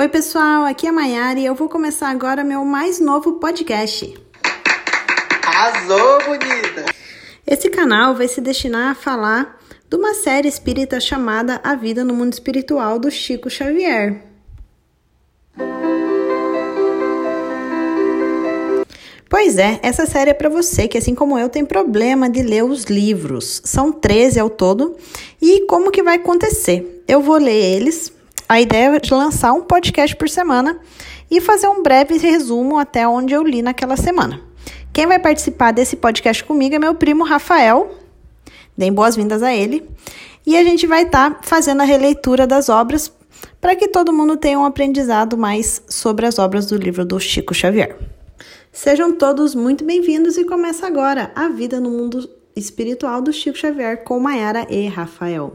Oi, pessoal, aqui é a Mayara e eu vou começar agora meu mais novo podcast. Arrasou, bonita! Esse canal vai se destinar a falar de uma série espírita chamada A Vida no Mundo Espiritual do Chico Xavier. Pois é, essa série é para você que, assim como eu, tem problema de ler os livros. São 13 ao todo. E como que vai acontecer? Eu vou ler eles. A ideia é lançar um podcast por semana e fazer um breve resumo até onde eu li naquela semana. Quem vai participar desse podcast comigo é meu primo Rafael. Deem boas-vindas a ele. E a gente vai estar tá fazendo a releitura das obras para que todo mundo tenha um aprendizado mais sobre as obras do livro do Chico Xavier. Sejam todos muito bem-vindos e começa agora a vida no mundo espiritual do Chico Xavier com Maiara e Rafael.